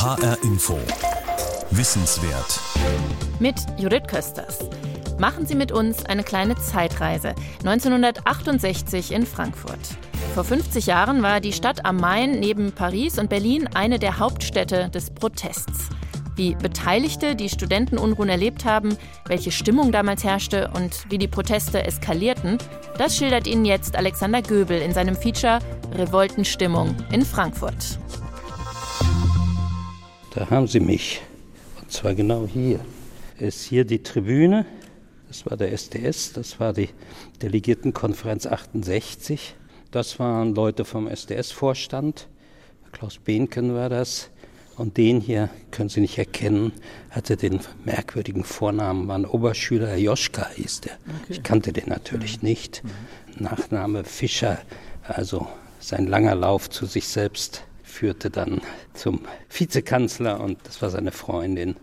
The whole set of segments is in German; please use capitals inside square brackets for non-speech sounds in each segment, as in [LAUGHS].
HR Info. Wissenswert. Mit Judith Kösters. Machen Sie mit uns eine kleine Zeitreise. 1968 in Frankfurt. Vor 50 Jahren war die Stadt am Main neben Paris und Berlin eine der Hauptstädte des Protests. Wie Beteiligte die Studentenunruhen erlebt haben, welche Stimmung damals herrschte und wie die Proteste eskalierten, das schildert Ihnen jetzt Alexander Göbel in seinem Feature Revoltenstimmung in Frankfurt. Da haben Sie mich. Und zwar genau hier. Ist hier die Tribüne. Das war der SDS, das war die Delegiertenkonferenz 68. Das waren Leute vom SDS-Vorstand. Klaus Behnken war das. Und den hier können Sie nicht erkennen, hatte den merkwürdigen Vornamen, war ein Oberschüler, Joschka hieß der. Okay. Ich kannte den natürlich mhm. nicht. Mhm. Nachname Fischer, also sein langer Lauf zu sich selbst führte dann zum Vizekanzler und das war seine Freundin.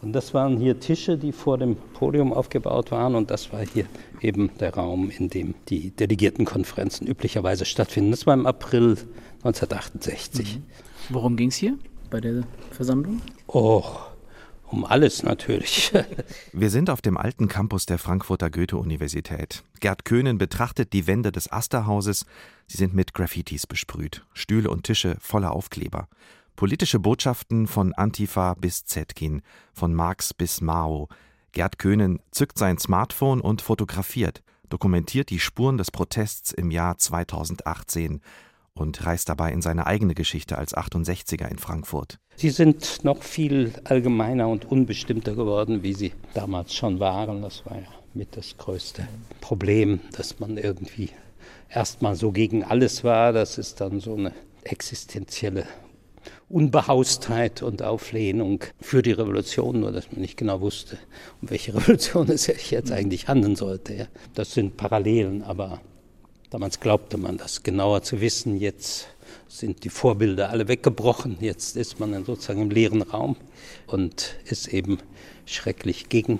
Und das waren hier Tische, die vor dem Podium aufgebaut waren. Und das war hier eben der Raum, in dem die Delegiertenkonferenzen üblicherweise stattfinden. Das war im April 1968. Mhm. Worum ging es hier? bei der Versammlung? Oh, um alles natürlich. [LAUGHS] Wir sind auf dem alten Campus der Frankfurter Goethe-Universität. Gerd Köhnen betrachtet die Wände des Asterhauses. Sie sind mit Graffitis besprüht. Stühle und Tische voller Aufkleber. Politische Botschaften von Antifa bis Zetkin, von Marx bis Mao. Gerd Köhnen zückt sein Smartphone und fotografiert, dokumentiert die Spuren des Protests im Jahr 2018 und reist dabei in seine eigene Geschichte als 68er in Frankfurt. Sie sind noch viel allgemeiner und unbestimmter geworden, wie sie damals schon waren. Das war ja mit das größte Problem, dass man irgendwie erstmal so gegen alles war. Das ist dann so eine existenzielle Unbehaustheit und Auflehnung für die Revolution, nur dass man nicht genau wusste, um welche [LAUGHS] Revolution es sich jetzt eigentlich handeln sollte. Das sind Parallelen, aber Damals glaubte man das genauer zu wissen. Jetzt sind die Vorbilder alle weggebrochen. Jetzt ist man dann sozusagen im leeren Raum und ist eben schrecklich gegen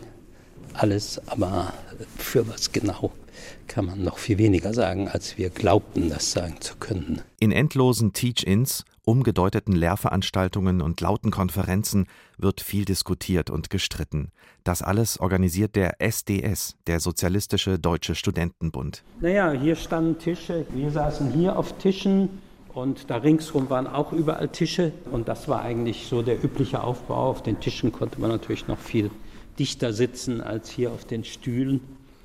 alles. Aber für was genau kann man noch viel weniger sagen, als wir glaubten, das sagen zu können. In endlosen Teach-ins umgedeuteten Lehrveranstaltungen und lauten Konferenzen wird viel diskutiert und gestritten. Das alles organisiert der SDS, der Sozialistische Deutsche Studentenbund. Naja, hier standen Tische, wir saßen hier auf Tischen und da ringsherum waren auch überall Tische und das war eigentlich so der übliche Aufbau. Auf den Tischen konnte man natürlich noch viel dichter sitzen als hier auf den Stühlen.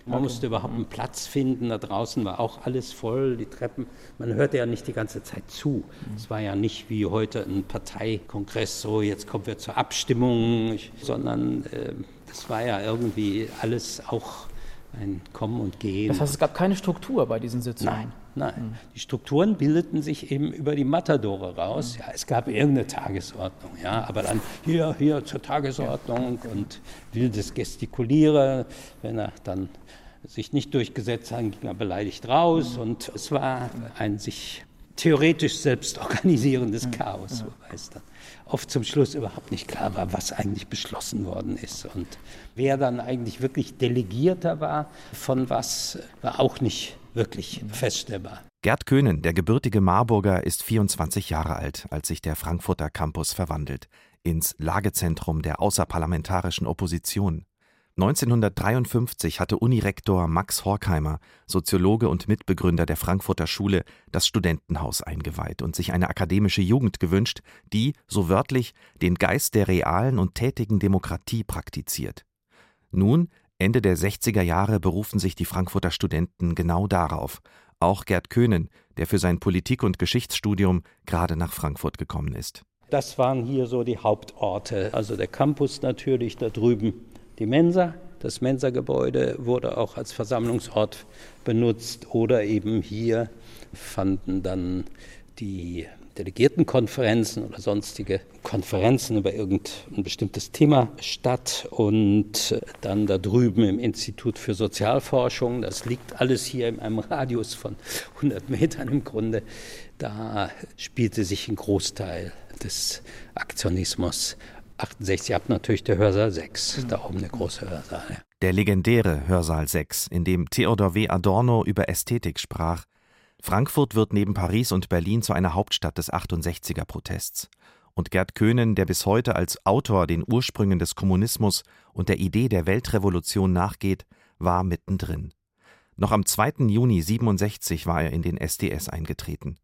Man okay. musste überhaupt einen Platz finden. Da draußen war auch alles voll, die Treppen. Man hörte ja nicht die ganze Zeit zu. Mhm. Es war ja nicht wie heute ein Parteikongress, so jetzt kommen wir zur Abstimmung, sondern äh, das war ja irgendwie alles auch ein Kommen und Gehen. Das heißt, es gab keine Struktur bei diesen Sitzungen? Nein, nein. Mhm. Die Strukturen bildeten sich eben über die Matadore raus. Mhm. Ja, es gab irgendeine Tagesordnung, ja, aber dann hier, hier zur Tagesordnung ja. und wildes Gestikulieren, wenn er dann sich nicht durchgesetzt hat, ging er beleidigt raus mhm. und es war ein sich theoretisch selbst organisierendes Chaos, wobei es dann oft zum Schluss überhaupt nicht klar war, was eigentlich beschlossen worden ist. Und wer dann eigentlich wirklich Delegierter war von was, war auch nicht wirklich feststellbar. Gerd Köhnen, der gebürtige Marburger, ist 24 Jahre alt, als sich der Frankfurter Campus verwandelt ins Lagezentrum der außerparlamentarischen Opposition. 1953 hatte Unirektor Max Horkheimer, Soziologe und Mitbegründer der Frankfurter Schule, das Studentenhaus eingeweiht und sich eine akademische Jugend gewünscht, die, so wörtlich, den Geist der realen und tätigen Demokratie praktiziert. Nun, Ende der 60er Jahre, berufen sich die Frankfurter Studenten genau darauf. Auch Gerd Köhnen, der für sein Politik- und Geschichtsstudium gerade nach Frankfurt gekommen ist. Das waren hier so die Hauptorte. Also der Campus natürlich da drüben die Mensa. Das Mensa-Gebäude wurde auch als Versammlungsort benutzt oder eben hier fanden dann die Delegiertenkonferenzen oder sonstige Konferenzen über irgendein bestimmtes Thema statt. Und dann da drüben im Institut für Sozialforschung, das liegt alles hier in einem Radius von 100 Metern im Grunde, da spielte sich ein Großteil des Aktionismus 68 ab natürlich der Hörsaal 6, mhm. da oben der große Hörsaal. Ja. Der legendäre Hörsaal 6, in dem Theodor W. Adorno über Ästhetik sprach. Frankfurt wird neben Paris und Berlin zu einer Hauptstadt des 68er Protests. und Gerd Köhnen, der bis heute als Autor den Ursprüngen des Kommunismus und der Idee der Weltrevolution nachgeht, war mittendrin. Noch am 2. Juni 67 war er in den SDS eingetreten.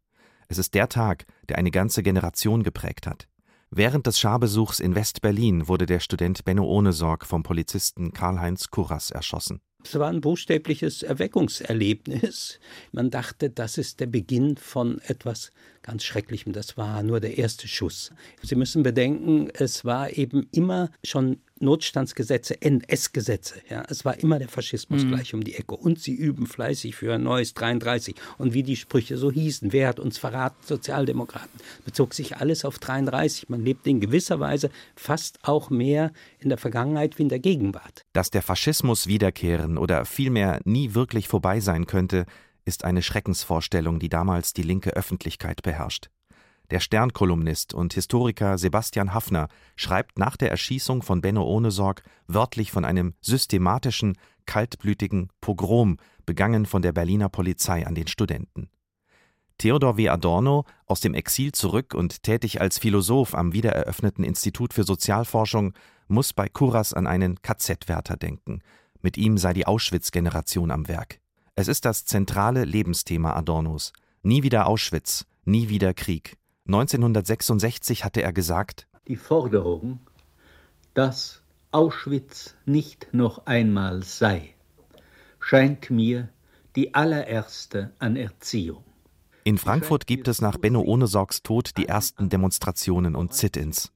Es ist der Tag, der eine ganze Generation geprägt hat. Während des Scharbesuchs in West-Berlin wurde der Student Benno Ohnesorg vom Polizisten Karl-Heinz Kurras erschossen. Es war ein buchstäbliches Erweckungserlebnis. Man dachte, das ist der Beginn von etwas ganz Schrecklichem. Das war nur der erste Schuss. Sie müssen bedenken, es war eben immer schon Notstandsgesetze, NS-Gesetze. Ja, es war immer der Faschismus mhm. gleich um die Ecke. Und sie üben fleißig für ein neues 33. Und wie die Sprüche so hießen, wer hat uns verraten? Sozialdemokraten. Bezog sich alles auf 33. Man lebte in gewisser Weise fast auch mehr in der Vergangenheit wie in der Gegenwart. Dass der Faschismus wiederkehren oder vielmehr nie wirklich vorbei sein könnte, ist eine Schreckensvorstellung, die damals die linke Öffentlichkeit beherrscht. Der Stern-Kolumnist und Historiker Sebastian Haffner schreibt nach der Erschießung von Benno Ohnesorg wörtlich von einem systematischen, kaltblütigen Pogrom, begangen von der Berliner Polizei an den Studenten. Theodor W. Adorno, aus dem Exil zurück und tätig als Philosoph am wiedereröffneten Institut für Sozialforschung, muss bei Kuras an einen KZ-Wärter denken. Mit ihm sei die Auschwitz-Generation am Werk. Es ist das zentrale Lebensthema Adornos. Nie wieder Auschwitz, nie wieder Krieg. 1966 hatte er gesagt: Die Forderung, dass Auschwitz nicht noch einmal sei, scheint mir die allererste an Erziehung. In Frankfurt gibt es nach Benno Ohnesorgs Tod die ersten Demonstrationen und Sit-ins.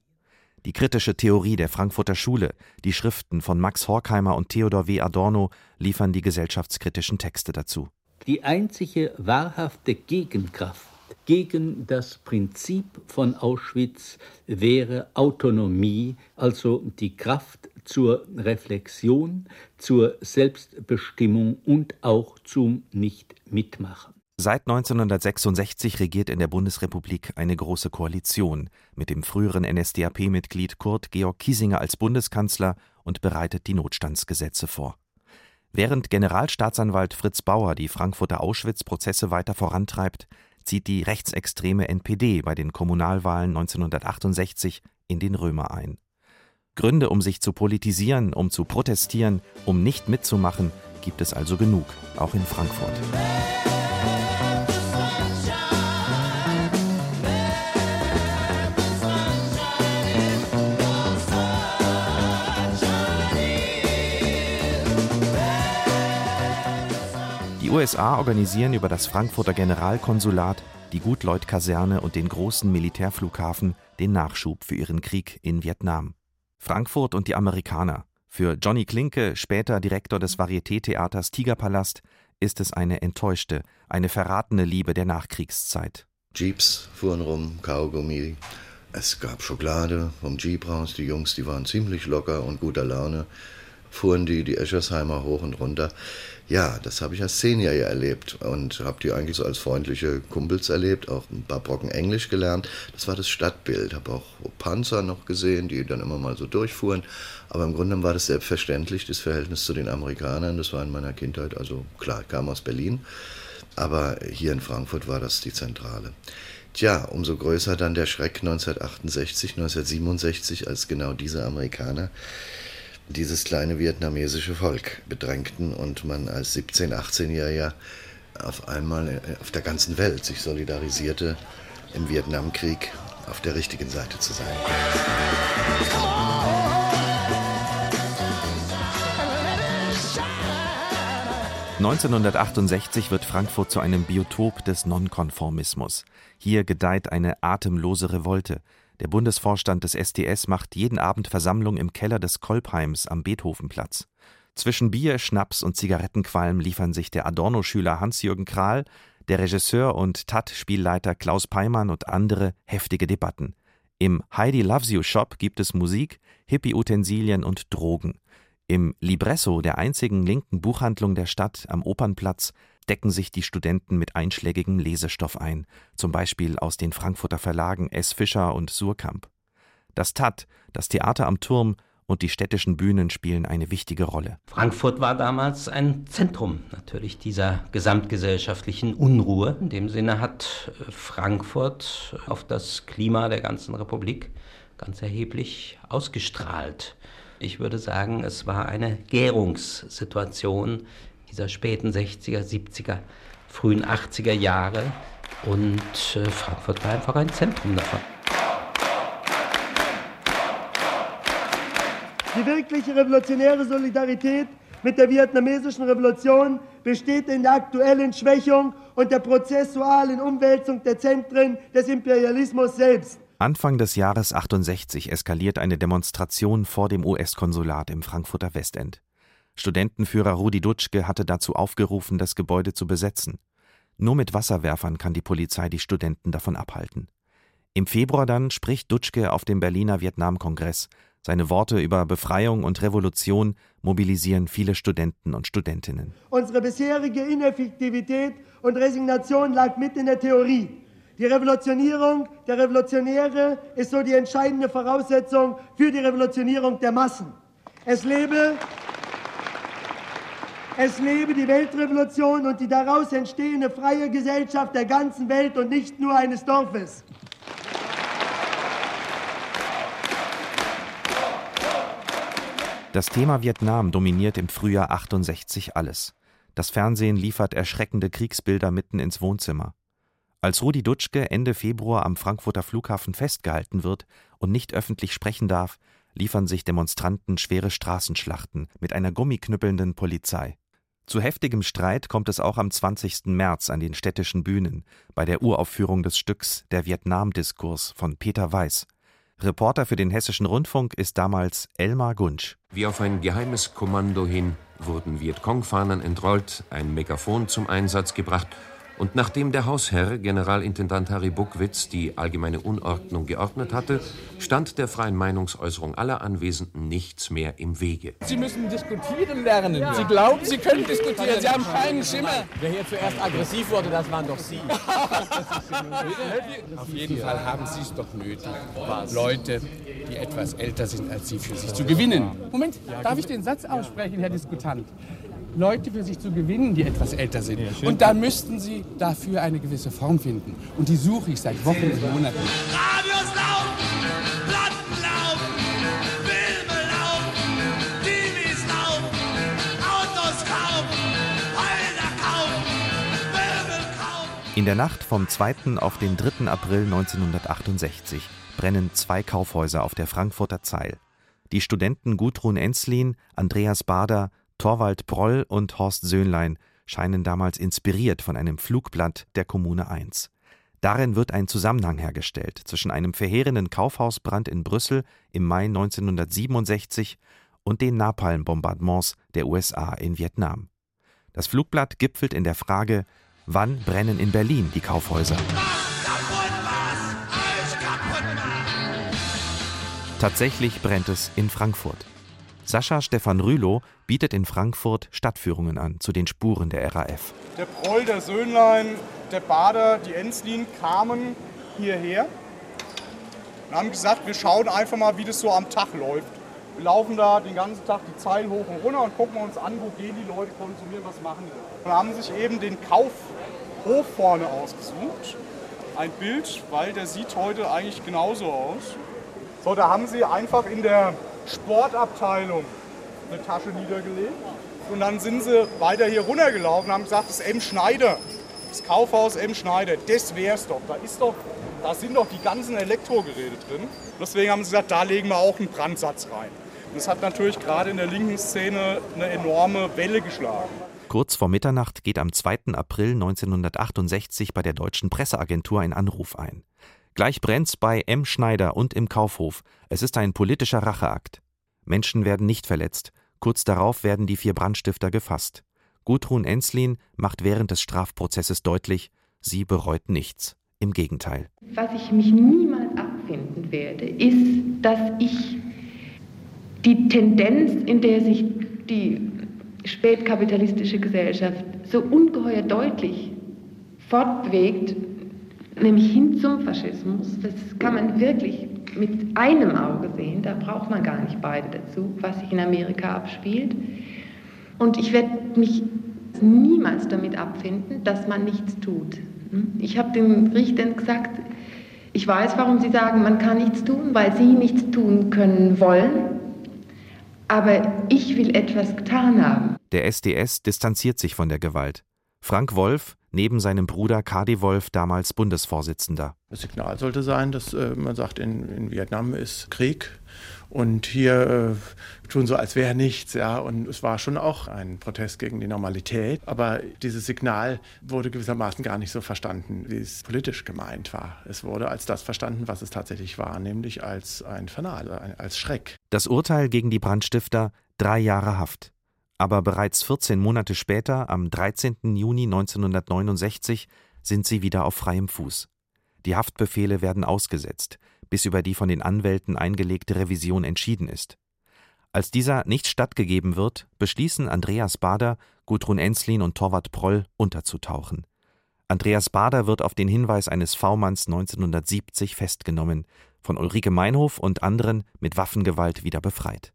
Die kritische Theorie der Frankfurter Schule, die Schriften von Max Horkheimer und Theodor W. Adorno liefern die gesellschaftskritischen Texte dazu. Die einzige wahrhafte Gegenkraft gegen das Prinzip von Auschwitz wäre Autonomie, also die Kraft zur Reflexion, zur Selbstbestimmung und auch zum Nichtmitmachen. Seit 1966 regiert in der Bundesrepublik eine große Koalition mit dem früheren NSDAP-Mitglied Kurt Georg Kiesinger als Bundeskanzler und bereitet die Notstandsgesetze vor. Während Generalstaatsanwalt Fritz Bauer die Frankfurter Auschwitz-Prozesse weiter vorantreibt, zieht die rechtsextreme NPD bei den Kommunalwahlen 1968 in den Römer ein. Gründe, um sich zu politisieren, um zu protestieren, um nicht mitzumachen, gibt es also genug, auch in Frankfurt. Die USA organisieren über das Frankfurter Generalkonsulat, die Gutleut-Kaserne und den großen Militärflughafen den Nachschub für ihren Krieg in Vietnam. Frankfurt und die Amerikaner. Für Johnny Klinke, später Direktor des Varieté-Theaters Tigerpalast, ist es eine enttäuschte, eine verratene Liebe der Nachkriegszeit. Jeeps fuhren rum, Kaugummi. Es gab Schokolade vom Jeep raus. Die Jungs, die waren ziemlich locker und guter Laune. Fuhren die die Eschersheimer hoch und runter. Ja, das habe ich als Zehnjähriger erlebt und habe die eigentlich so als freundliche Kumpels erlebt, auch ein paar Brocken Englisch gelernt. Das war das Stadtbild. Habe auch Panzer noch gesehen, die dann immer mal so durchfuhren. Aber im Grunde war das selbstverständlich, das Verhältnis zu den Amerikanern. Das war in meiner Kindheit, also klar, ich kam aus Berlin, aber hier in Frankfurt war das die Zentrale. Tja, umso größer dann der Schreck 1968, 1967, als genau diese Amerikaner dieses kleine vietnamesische Volk bedrängten und man als 17-, 18-Jähriger auf einmal auf der ganzen Welt sich solidarisierte, im Vietnamkrieg auf der richtigen Seite zu sein. 1968 wird Frankfurt zu einem Biotop des Nonkonformismus. Hier gedeiht eine atemlose Revolte. Der Bundesvorstand des SDS macht jeden Abend Versammlung im Keller des Kolbheims am Beethovenplatz. Zwischen Bier, Schnaps und Zigarettenqualm liefern sich der Adorno-Schüler Hans-Jürgen Krahl, der Regisseur und TAT-Spielleiter Klaus Peimann und andere heftige Debatten. Im Heidi Loves You Shop gibt es Musik, Hippie-Utensilien und Drogen. Im Libresso, der einzigen linken Buchhandlung der Stadt am Opernplatz, decken sich die Studenten mit einschlägigem Lesestoff ein, zum Beispiel aus den Frankfurter Verlagen S. Fischer und Surkamp. Das TAT, das Theater am Turm und die städtischen Bühnen spielen eine wichtige Rolle. Frankfurt war damals ein Zentrum natürlich dieser gesamtgesellschaftlichen Unruhe. In dem Sinne hat äh, Frankfurt auf das Klima der ganzen Republik ganz erheblich ausgestrahlt. Ich würde sagen, es war eine Gärungssituation dieser späten 60er, 70er, frühen 80er Jahre und äh, Frankfurt war einfach ein Zentrum davon. Die wirkliche revolutionäre Solidarität mit der vietnamesischen Revolution besteht in der aktuellen Schwächung und der prozessualen Umwälzung der Zentren des Imperialismus selbst. Anfang des Jahres 68 eskaliert eine Demonstration vor dem US-Konsulat im Frankfurter Westend. Studentenführer Rudi Dutschke hatte dazu aufgerufen, das Gebäude zu besetzen. Nur mit Wasserwerfern kann die Polizei die Studenten davon abhalten. Im Februar dann spricht Dutschke auf dem Berliner Vietnamkongress, seine Worte über Befreiung und Revolution mobilisieren viele Studenten und Studentinnen. Unsere bisherige Ineffektivität und Resignation lag mit in der Theorie. Die Revolutionierung der Revolutionäre ist so die entscheidende Voraussetzung für die Revolutionierung der Massen. Es lebe, es lebe die Weltrevolution und die daraus entstehende freie Gesellschaft der ganzen Welt und nicht nur eines Dorfes. Das Thema Vietnam dominiert im Frühjahr 68 alles. Das Fernsehen liefert erschreckende Kriegsbilder mitten ins Wohnzimmer. Als Rudi Dutschke Ende Februar am Frankfurter Flughafen festgehalten wird und nicht öffentlich sprechen darf, liefern sich Demonstranten schwere Straßenschlachten mit einer gummiknüppelnden Polizei. Zu heftigem Streit kommt es auch am 20. März an den städtischen Bühnen bei der Uraufführung des Stücks Der Vietnam-Diskurs von Peter Weiß. Reporter für den Hessischen Rundfunk ist damals Elmar Gunsch. Wie auf ein geheimes Kommando hin wurden Vietcong-Fahnen entrollt, ein Megafon zum Einsatz gebracht und nachdem der Hausherr, Generalintendant Harry Buckwitz, die allgemeine Unordnung geordnet hatte, stand der freien Meinungsäußerung aller Anwesenden nichts mehr im Wege. Sie müssen diskutieren lernen. Ja. Sie glauben, Sie können diskutieren. Sie haben keinen Schimmer. Wer hier zuerst aggressiv wurde, das waren doch Sie. Auf jeden Fall haben Sie es doch nötig, Leute, die etwas älter sind als Sie, für sich zu gewinnen. Moment, darf ich den Satz aussprechen, Herr Diskutant? Leute für sich zu gewinnen, die etwas älter sind. Ja, und da müssten sie dafür eine gewisse Form finden. Und die suche ich seit Wochen und Monaten. Radios laufen, Platten laufen, Filme laufen, TVs laufen, Autos kaufen, Häuser kaufen, Möbel kaufen. In der Nacht vom 2. auf den 3. April 1968 brennen zwei Kaufhäuser auf der Frankfurter Zeil. Die Studenten Gudrun Enslin, Andreas Bader Torvald Broll und Horst Söhnlein scheinen damals inspiriert von einem Flugblatt der Kommune 1. Darin wird ein Zusammenhang hergestellt zwischen einem verheerenden Kaufhausbrand in Brüssel im Mai 1967 und den Napalm-Bombardements der USA in Vietnam. Das Flugblatt gipfelt in der Frage, wann brennen in Berlin die Kaufhäuser? Tatsächlich brennt es in Frankfurt. Sascha Stefan Rülow bietet in Frankfurt Stadtführungen an zu den Spuren der RAF. Der Proll, der Söhnlein, der Bader, die Enslin kamen hierher und haben gesagt, wir schauen einfach mal, wie das so am Tag läuft. Wir laufen da den ganzen Tag die Zeilen hoch und runter und gucken uns an, wo gehen die Leute konsumieren, was machen die. Und haben sich eben den Kaufhof vorne ausgesucht. Ein Bild, weil der sieht heute eigentlich genauso aus. So, da haben sie einfach in der Sportabteilung eine Tasche niedergelegt. Und dann sind sie weiter hier runtergelaufen und haben gesagt, das M. Schneider, das Kaufhaus M. Schneider, das wär's doch. Da, ist doch. da sind doch die ganzen Elektrogeräte drin. Deswegen haben sie gesagt, da legen wir auch einen Brandsatz rein. Und das hat natürlich gerade in der linken Szene eine enorme Welle geschlagen. Kurz vor Mitternacht geht am 2. April 1968 bei der Deutschen Presseagentur ein Anruf ein. Gleich brennt's bei M. Schneider und im Kaufhof. Es ist ein politischer Racheakt. Menschen werden nicht verletzt. Kurz darauf werden die vier Brandstifter gefasst. Gudrun Enslin macht während des Strafprozesses deutlich, sie bereut nichts. Im Gegenteil. Was ich mich niemals abfinden werde, ist, dass ich die Tendenz, in der sich die spätkapitalistische Gesellschaft so ungeheuer deutlich fortbewegt, nämlich hin zum Faschismus. Das kann man wirklich mit einem Auge sehen, da braucht man gar nicht beide dazu, was sich in Amerika abspielt. Und ich werde mich niemals damit abfinden, dass man nichts tut. Ich habe den Richtern gesagt, ich weiß, warum sie sagen, man kann nichts tun, weil sie nichts tun können wollen. Aber ich will etwas getan haben. Der SDS distanziert sich von der Gewalt. Frank Wolf, neben seinem Bruder Kadi Wolf, damals Bundesvorsitzender. Das Signal sollte sein, dass äh, man sagt, in, in Vietnam ist Krieg und hier äh, tun so, als wäre nichts, ja. Und es war schon auch ein Protest gegen die Normalität. Aber dieses Signal wurde gewissermaßen gar nicht so verstanden, wie es politisch gemeint war. Es wurde als das verstanden, was es tatsächlich war, nämlich als ein Fanal, als Schreck. Das Urteil gegen die Brandstifter drei Jahre Haft. Aber bereits 14 Monate später, am 13. Juni 1969, sind sie wieder auf freiem Fuß. Die Haftbefehle werden ausgesetzt bis über die von den Anwälten eingelegte Revision entschieden ist. Als dieser nicht stattgegeben wird, beschließen Andreas Bader, Gudrun Enslin und Torwart Proll unterzutauchen. Andreas Bader wird auf den Hinweis eines V-Manns 1970 festgenommen, von Ulrike Meinhof und anderen mit Waffengewalt wieder befreit.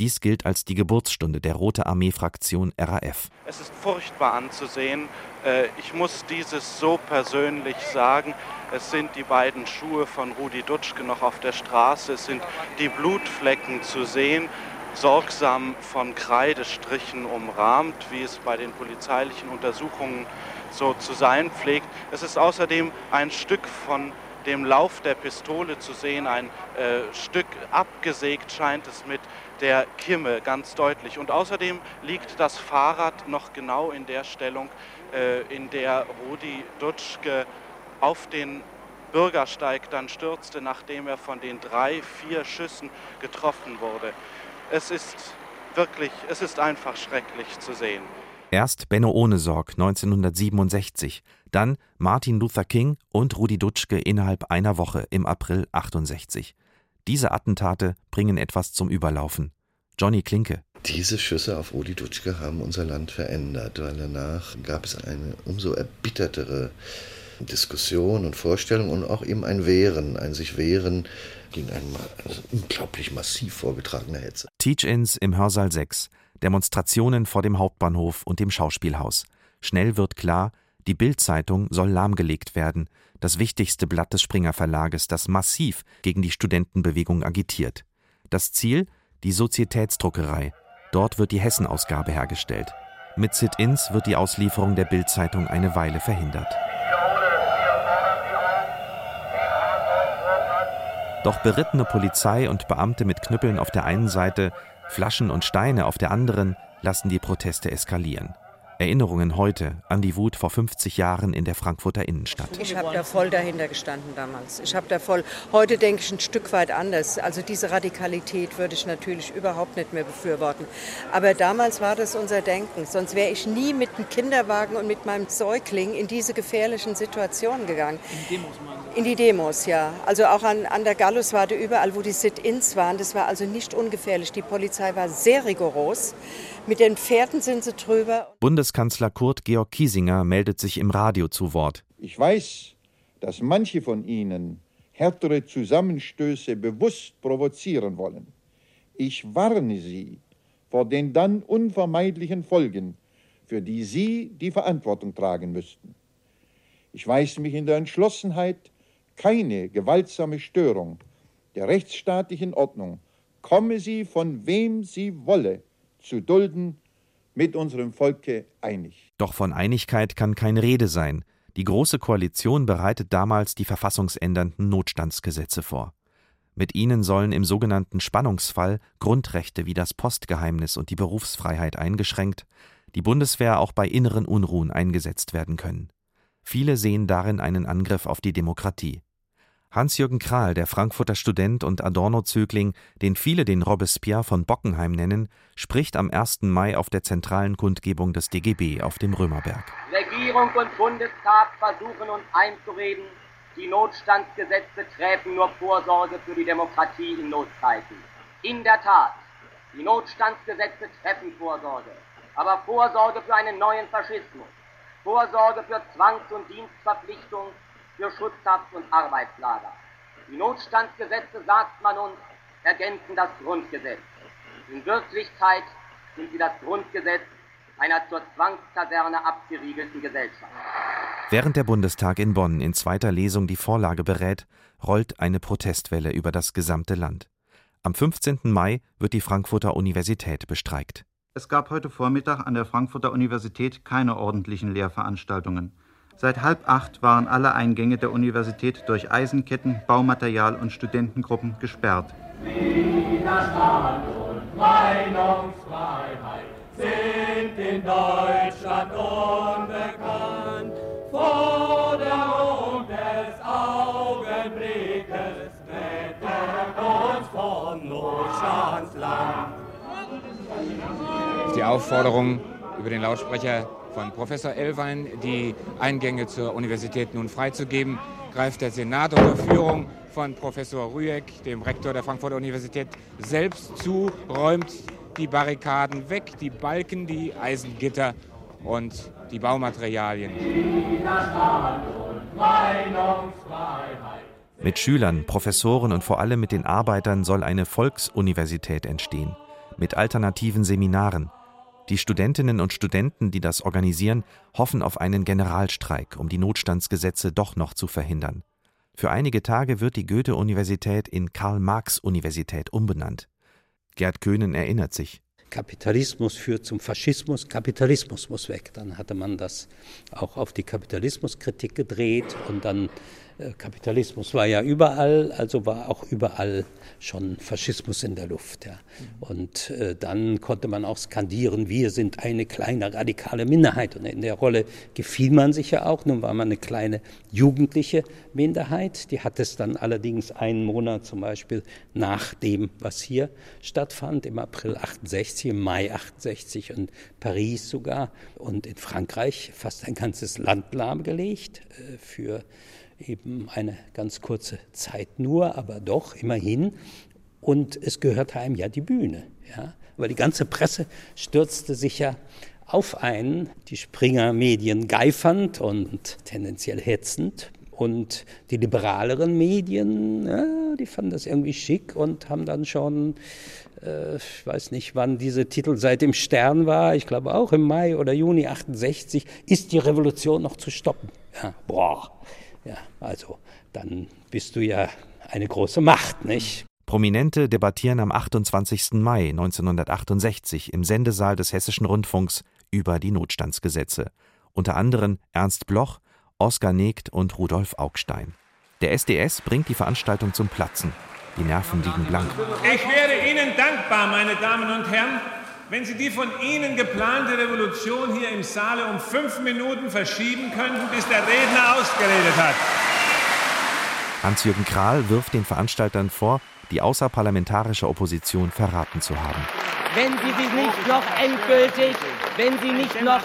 Dies gilt als die Geburtsstunde der Rote Armee-Fraktion RAF. Es ist furchtbar anzusehen. Äh, ich muss dieses so persönlich sagen. Es sind die beiden Schuhe von Rudi Dutschke noch auf der Straße. Es sind die Blutflecken zu sehen, sorgsam von Kreidestrichen umrahmt, wie es bei den polizeilichen Untersuchungen so zu sein pflegt. Es ist außerdem ein Stück von dem Lauf der Pistole zu sehen, ein äh, Stück abgesägt scheint es mit der Kimme ganz deutlich. Und außerdem liegt das Fahrrad noch genau in der Stellung, äh, in der Rudi Dutschke auf den Bürgersteig dann stürzte, nachdem er von den drei, vier Schüssen getroffen wurde. Es ist wirklich, es ist einfach schrecklich zu sehen. Erst Benno Ohnesorg 1967, dann Martin Luther King und Rudi Dutschke innerhalb einer Woche im April 68. Diese Attentate bringen etwas zum Überlaufen. Johnny Klinke. Diese Schüsse auf Rudi Dutschke haben unser Land verändert, weil danach gab es eine umso erbittertere Diskussion und Vorstellung und auch eben ein Wehren, ein sich wehren gegen eine also unglaublich massiv vorgetragene Hetze. Teach-ins im Hörsaal 6, Demonstrationen vor dem Hauptbahnhof und dem Schauspielhaus. Schnell wird klar, die Bild-Zeitung soll lahmgelegt werden, das wichtigste Blatt des Springer Verlages, das massiv gegen die Studentenbewegung agitiert. Das Ziel? Die Sozietätsdruckerei. Dort wird die Hessenausgabe hergestellt. Mit Sit-ins wird die Auslieferung der Bild-Zeitung eine Weile verhindert. Doch berittene Polizei und Beamte mit Knüppeln auf der einen Seite, Flaschen und Steine auf der anderen lassen die Proteste eskalieren. Erinnerungen heute an die Wut vor 50 Jahren in der Frankfurter Innenstadt. Ich habe da voll dahinter gestanden damals. Ich habe da voll. Heute denke ich ein Stück weit anders. Also diese Radikalität würde ich natürlich überhaupt nicht mehr befürworten. Aber damals war das unser Denken. Sonst wäre ich nie mit dem Kinderwagen und mit meinem Säugling in diese gefährlichen Situationen gegangen. In Demos, in die Demos, ja. Also auch an, an der Galluswarte, überall, wo die Sit-ins waren. Das war also nicht ungefährlich. Die Polizei war sehr rigoros. Mit den Pferden sind sie drüber. Bundeskanzler Kurt Georg Kiesinger meldet sich im Radio zu Wort. Ich weiß, dass manche von Ihnen härtere Zusammenstöße bewusst provozieren wollen. Ich warne Sie vor den dann unvermeidlichen Folgen, für die Sie die Verantwortung tragen müssten. Ich weiß mich in der Entschlossenheit, keine gewaltsame Störung der rechtsstaatlichen Ordnung, komme sie von wem sie wolle, zu dulden, mit unserem Volke einig. Doch von Einigkeit kann keine Rede sein. Die Große Koalition bereitet damals die verfassungsändernden Notstandsgesetze vor. Mit ihnen sollen im sogenannten Spannungsfall Grundrechte wie das Postgeheimnis und die Berufsfreiheit eingeschränkt, die Bundeswehr auch bei inneren Unruhen eingesetzt werden können. Viele sehen darin einen Angriff auf die Demokratie. Hans-Jürgen Krahl, der Frankfurter Student und Adorno-Zögling, den viele den Robespierre von Bockenheim nennen, spricht am 1. Mai auf der zentralen Kundgebung des DGB auf dem Römerberg. Regierung und Bundestag versuchen uns einzureden, die Notstandsgesetze träfen nur Vorsorge für die Demokratie in Notzeiten. In der Tat, die Notstandsgesetze treffen Vorsorge, aber Vorsorge für einen neuen Faschismus, Vorsorge für Zwangs- und Dienstverpflichtung für Schutzhaft und Arbeitslager. Die Notstandsgesetze, sagt man uns, ergänzen das Grundgesetz. In Wirklichkeit sind sie das Grundgesetz einer zur Zwangskaserne abgeriegelten Gesellschaft. Während der Bundestag in Bonn in zweiter Lesung die Vorlage berät, rollt eine Protestwelle über das gesamte Land. Am 15. Mai wird die Frankfurter Universität bestreikt. Es gab heute Vormittag an der Frankfurter Universität keine ordentlichen Lehrveranstaltungen. Seit halb acht waren alle Eingänge der Universität durch Eisenketten, Baumaterial und Studentengruppen gesperrt. Widerstand und Meinungsfreiheit sind in Deutschland unbekannt. Forderung des Augenblickes rettet uns vom Notstandsland. Die Aufforderung über den Lautsprecher von Professor Ellwein, die Eingänge zur Universität nun freizugeben, greift der Senat unter Führung von Professor Rüegg, dem Rektor der Frankfurter Universität, selbst zu, räumt die Barrikaden weg, die Balken, die Eisengitter und die Baumaterialien. Mit Schülern, Professoren und vor allem mit den Arbeitern soll eine Volksuniversität entstehen, mit alternativen Seminaren. Die Studentinnen und Studenten, die das organisieren, hoffen auf einen Generalstreik, um die Notstandsgesetze doch noch zu verhindern. Für einige Tage wird die Goethe-Universität in Karl-Marx-Universität umbenannt. Gerd Köhnen erinnert sich. Kapitalismus führt zum Faschismus, Kapitalismus muss weg. Dann hatte man das auch auf die Kapitalismuskritik gedreht und dann Kapitalismus war ja überall, also war auch überall schon Faschismus in der Luft. Ja. Und äh, dann konnte man auch skandieren, wir sind eine kleine radikale Minderheit. Und in der Rolle gefiel man sich ja auch. Nun war man eine kleine jugendliche Minderheit. Die hat es dann allerdings einen Monat zum Beispiel nach dem, was hier stattfand, im April 68, im Mai 68 und Paris sogar und in Frankreich fast ein ganzes Land lahmgelegt äh, für eben eine ganz kurze Zeit nur, aber doch immerhin. Und es gehörte einem ja die Bühne. Ja? Aber die ganze Presse stürzte sich ja auf einen, die Springer Medien geifernd und tendenziell hetzend. Und die liberaleren Medien, ja, die fanden das irgendwie schick und haben dann schon, äh, ich weiß nicht, wann diese Titel seit dem Stern war, ich glaube auch im Mai oder Juni 68, ist die Revolution noch zu stoppen. Ja, boah, ja, also dann bist du ja eine große Macht, nicht? Prominente debattieren am 28. Mai 1968 im Sendesaal des Hessischen Rundfunks über die Notstandsgesetze. Unter anderem Ernst Bloch, Oskar Negt und Rudolf Augstein. Der SDS bringt die Veranstaltung zum Platzen. Die Nerven liegen blank. Ich wäre Ihnen dankbar, meine Damen und Herren, wenn Sie die von Ihnen geplante Revolution hier im Saale um fünf Minuten verschieben könnten, bis der Redner ausgeredet hat. Hans-Jürgen Krahl wirft den Veranstaltern vor, die außerparlamentarische Opposition verraten zu haben. Wenn Sie sich nicht noch endgültig, wenn Sie nicht noch,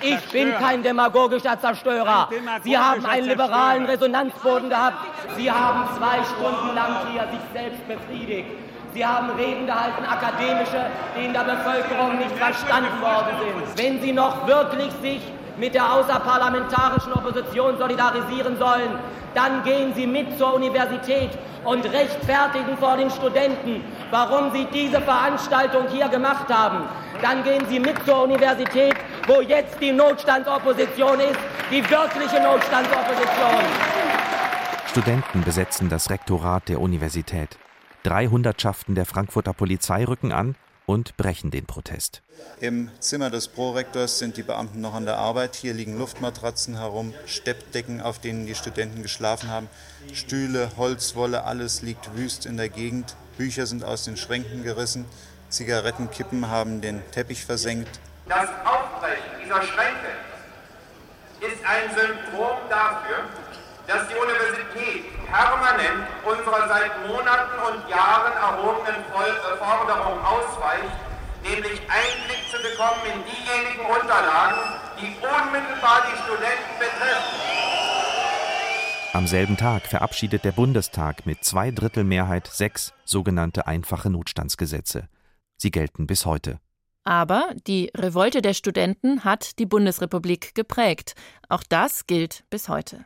ich bin kein demagogischer Zerstörer. Sie haben einen liberalen Resonanzboden gehabt. Sie haben zwei Stunden lang hier sich selbst befriedigt. Sie haben Reden gehalten, akademische, die in der Bevölkerung nicht verstanden worden sind. Wenn Sie noch wirklich sich mit der außerparlamentarischen Opposition solidarisieren sollen, dann gehen Sie mit zur Universität und rechtfertigen vor den Studenten, warum Sie diese Veranstaltung hier gemacht haben. Dann gehen Sie mit zur Universität, wo jetzt die Notstandsopposition ist, die wirkliche Notstandsopposition. Studenten besetzen das Rektorat der Universität. Drei Hundertschaften der Frankfurter Polizei rücken an und brechen den Protest. Im Zimmer des Prorektors sind die Beamten noch an der Arbeit. Hier liegen Luftmatratzen herum, Steppdecken, auf denen die Studenten geschlafen haben, Stühle, Holzwolle, alles liegt wüst in der Gegend. Bücher sind aus den Schränken gerissen, Zigarettenkippen haben den Teppich versenkt. Das Aufbrechen dieser Schränke ist ein Symptom dafür, dass die Universität permanent unserer seit Monaten und Jahren erhobenen äh, Forderung ausweicht, nämlich Einblick zu bekommen in diejenigen Unterlagen, die unmittelbar die Studenten betreffen. Am selben Tag verabschiedet der Bundestag mit Zweidrittelmehrheit sechs sogenannte einfache Notstandsgesetze. Sie gelten bis heute. Aber die Revolte der Studenten hat die Bundesrepublik geprägt. Auch das gilt bis heute.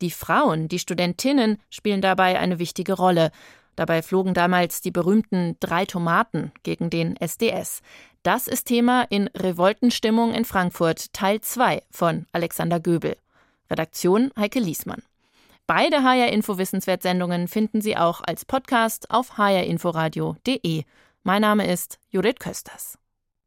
Die Frauen, die Studentinnen, spielen dabei eine wichtige Rolle. Dabei flogen damals die berühmten drei Tomaten gegen den SDS. Das ist Thema in Revoltenstimmung in Frankfurt, Teil 2 von Alexander Göbel. Redaktion Heike Liesmann. Beide HR Info Wissenswert-Sendungen finden Sie auch als Podcast auf hrinforadio.de. Mein Name ist Judith Kösters.